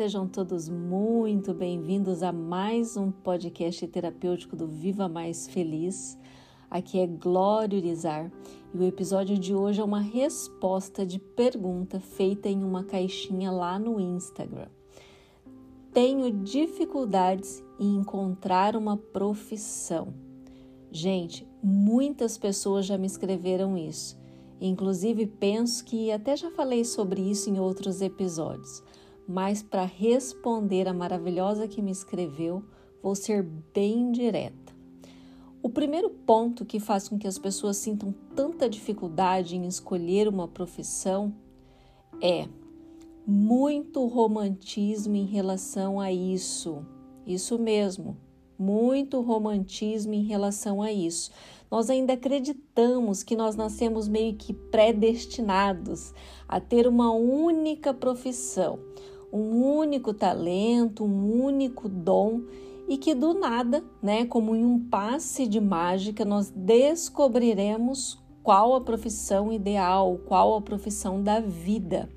Sejam todos muito bem-vindos a mais um podcast terapêutico do Viva Mais Feliz. Aqui é Glória Urizar e o episódio de hoje é uma resposta de pergunta feita em uma caixinha lá no Instagram. Tenho dificuldades em encontrar uma profissão. Gente, muitas pessoas já me escreveram isso. Inclusive, penso que até já falei sobre isso em outros episódios mas para responder a maravilhosa que me escreveu, vou ser bem direta. O primeiro ponto que faz com que as pessoas sintam tanta dificuldade em escolher uma profissão é muito romantismo em relação a isso. Isso mesmo, muito romantismo em relação a isso. Nós ainda acreditamos que nós nascemos meio que predestinados a ter uma única profissão um único talento, um único dom e que do nada, né, como em um passe de mágica, nós descobriremos qual a profissão ideal, qual a profissão da vida.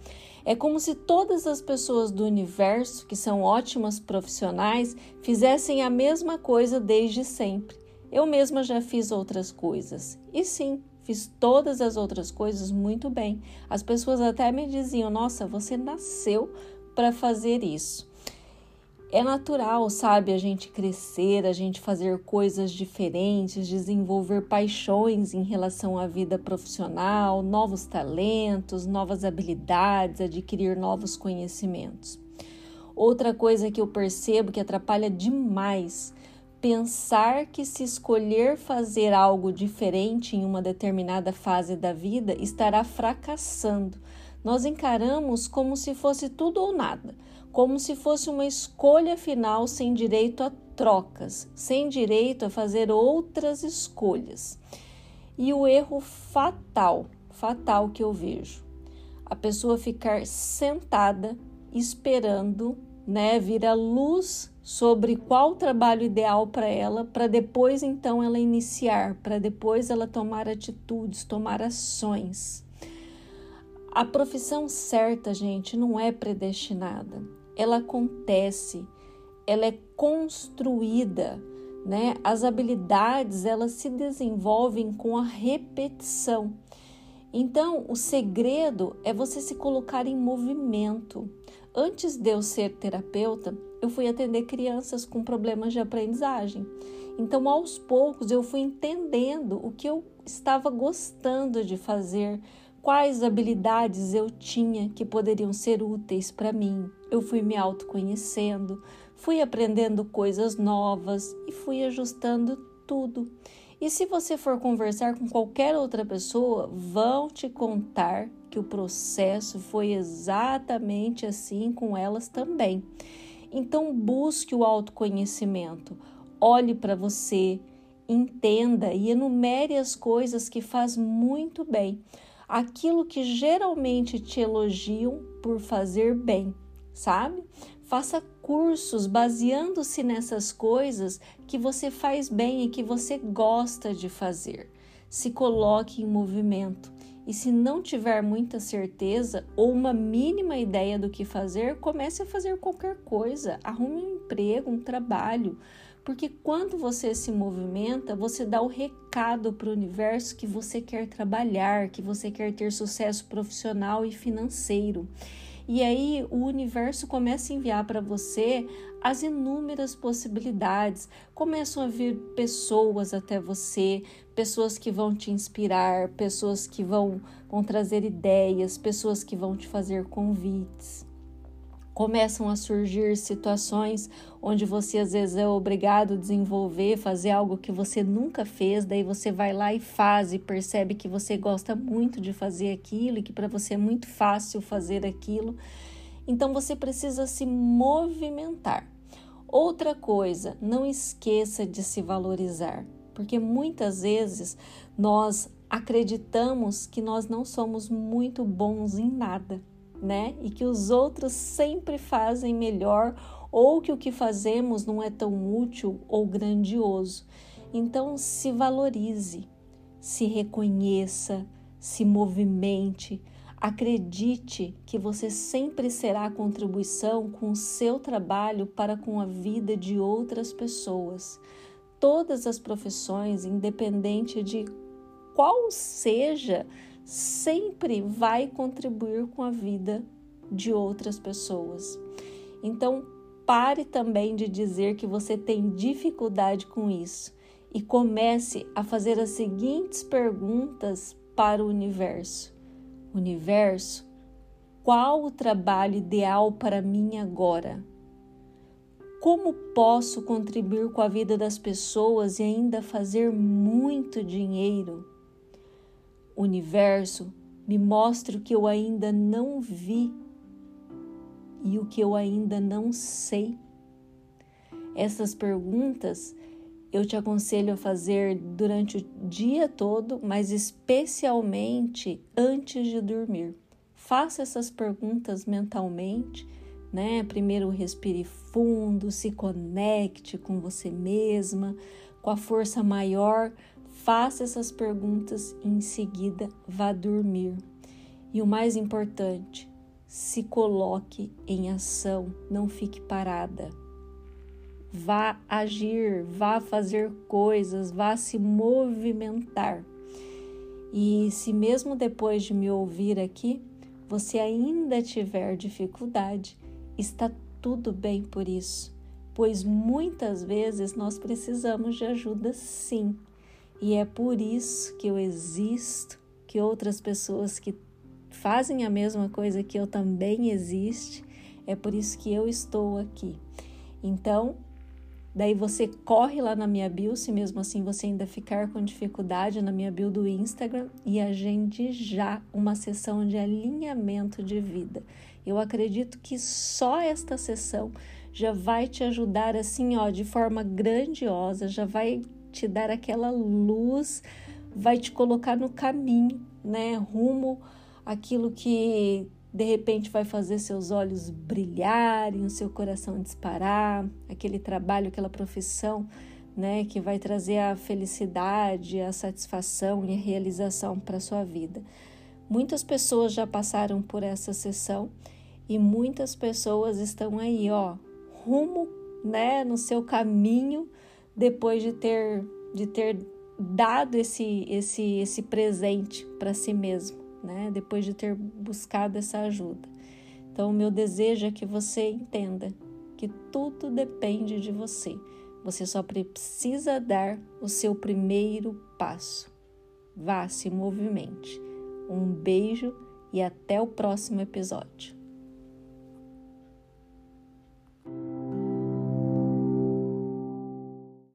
É como se todas as pessoas do universo, que são ótimas profissionais, fizessem a mesma coisa desde sempre. Eu mesma já fiz outras coisas. E sim, fiz todas as outras coisas muito bem. As pessoas até me diziam: Nossa, você nasceu para fazer isso. É natural, sabe, a gente crescer, a gente fazer coisas diferentes, desenvolver paixões em relação à vida profissional, novos talentos, novas habilidades, adquirir novos conhecimentos. Outra coisa que eu percebo que atrapalha demais pensar que se escolher fazer algo diferente em uma determinada fase da vida estará fracassando nós encaramos como se fosse tudo ou nada, como se fosse uma escolha final sem direito a trocas, sem direito a fazer outras escolhas. E o erro fatal, fatal que eu vejo, a pessoa ficar sentada esperando, né, vir a luz sobre qual trabalho ideal para ela, para depois então ela iniciar, para depois ela tomar atitudes, tomar ações. A profissão certa, gente, não é predestinada. Ela acontece, ela é construída, né? As habilidades, elas se desenvolvem com a repetição. Então, o segredo é você se colocar em movimento. Antes de eu ser terapeuta, eu fui atender crianças com problemas de aprendizagem. Então, aos poucos, eu fui entendendo o que eu estava gostando de fazer, quais habilidades eu tinha que poderiam ser úteis para mim. Eu fui me autoconhecendo, fui aprendendo coisas novas e fui ajustando tudo. E se você for conversar com qualquer outra pessoa, vão te contar que o processo foi exatamente assim com elas também. Então, busque o autoconhecimento, olhe para você, entenda e enumere as coisas que faz muito bem aquilo que geralmente te elogiam por fazer bem, sabe? Faça cursos baseando-se nessas coisas que você faz bem e que você gosta de fazer. Se coloque em movimento. E se não tiver muita certeza ou uma mínima ideia do que fazer, comece a fazer qualquer coisa. Arrume um emprego, um trabalho. Porque quando você se movimenta, você dá o recado para o universo que você quer trabalhar, que você quer ter sucesso profissional e financeiro. E aí o universo começa a enviar para você as inúmeras possibilidades. Começam a vir pessoas até você, pessoas que vão te inspirar, pessoas que vão, vão trazer ideias, pessoas que vão te fazer convites começam a surgir situações onde você às vezes é obrigado a desenvolver, fazer algo que você nunca fez, daí você vai lá e faz e percebe que você gosta muito de fazer aquilo e que para você é muito fácil fazer aquilo. Então você precisa se movimentar. Outra coisa, não esqueça de se valorizar, porque muitas vezes nós acreditamos que nós não somos muito bons em nada né? E que os outros sempre fazem melhor ou que o que fazemos não é tão útil ou grandioso. Então, se valorize, se reconheça, se movimente, Acredite que você sempre será contribuição com o seu trabalho para com a vida de outras pessoas. Todas as profissões, independente de qual seja, sempre vai contribuir com a vida de outras pessoas. Então, pare também de dizer que você tem dificuldade com isso e comece a fazer as seguintes perguntas para o universo: Universo, qual o trabalho ideal para mim agora? Como posso contribuir com a vida das pessoas e ainda fazer muito dinheiro? Universo, me mostre o que eu ainda não vi e o que eu ainda não sei. Essas perguntas eu te aconselho a fazer durante o dia todo, mas especialmente antes de dormir. Faça essas perguntas mentalmente, né? Primeiro respire fundo, se conecte com você mesma, com a força maior Faça essas perguntas e em seguida vá dormir. E o mais importante, se coloque em ação, não fique parada. Vá agir, vá fazer coisas, vá se movimentar. E se mesmo depois de me ouvir aqui, você ainda tiver dificuldade, está tudo bem por isso, pois muitas vezes nós precisamos de ajuda sim. E é por isso que eu existo, que outras pessoas que fazem a mesma coisa que eu também existe, é por isso que eu estou aqui. Então, daí você corre lá na minha bio, se mesmo assim você ainda ficar com dificuldade na minha bio do Instagram e agende já uma sessão de alinhamento de vida. Eu acredito que só esta sessão já vai te ajudar assim, ó, de forma grandiosa, já vai te dar aquela luz, vai te colocar no caminho, né, rumo aquilo que de repente vai fazer seus olhos brilharem, o seu coração disparar, aquele trabalho, aquela profissão, né, que vai trazer a felicidade, a satisfação e a realização para sua vida. Muitas pessoas já passaram por essa sessão e muitas pessoas estão aí, ó, rumo, né, no seu caminho depois de ter de ter dado esse esse esse presente para si mesmo, né? Depois de ter buscado essa ajuda. Então, o meu desejo é que você entenda que tudo depende de você. Você só precisa dar o seu primeiro passo. Vá, se movimente. Um beijo e até o próximo episódio.